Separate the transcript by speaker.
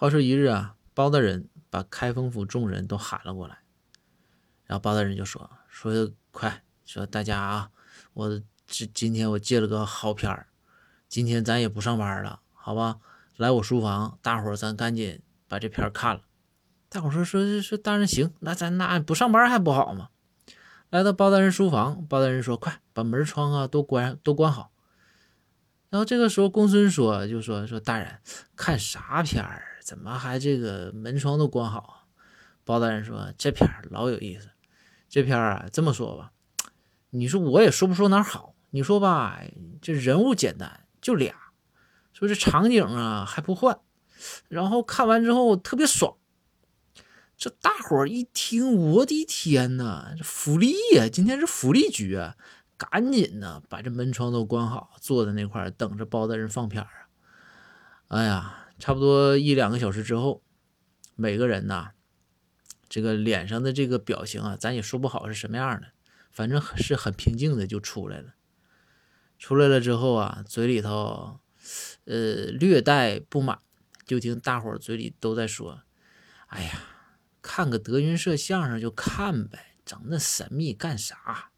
Speaker 1: 话说一日啊，包大人把开封府众人都喊了过来，然后包大人就说：“说快说大家啊，我这今天我借了个好片儿，今天咱也不上班了，好吧？来我书房，大伙儿咱赶紧把这片儿看了。”大伙儿说说说大人行，那咱那不上班还不好吗？来到包大人书房，包大人说：“快把门窗啊都关都关好。”然后这个时候，公孙说：“就说说大人看啥片儿？怎么还这个门窗都关好啊？”包大人说：“这片儿老有意思。这片儿啊，这么说吧，你说我也说不出哪儿好。你说吧，这人物简单，就俩。说这场景啊还不换，然后看完之后特别爽。这大伙儿一听，我的天哪，这福利呀！今天是福利局啊！”赶紧的把这门窗都关好，坐在那块等着包大人放片啊！哎呀，差不多一两个小时之后，每个人呐，这个脸上的这个表情啊，咱也说不好是什么样的，反正是很平静的就出来了。出来了之后啊，嘴里头呃略带不满，就听大伙嘴里都在说：“哎呀，看个德云社相声就看呗，整那神秘干啥？”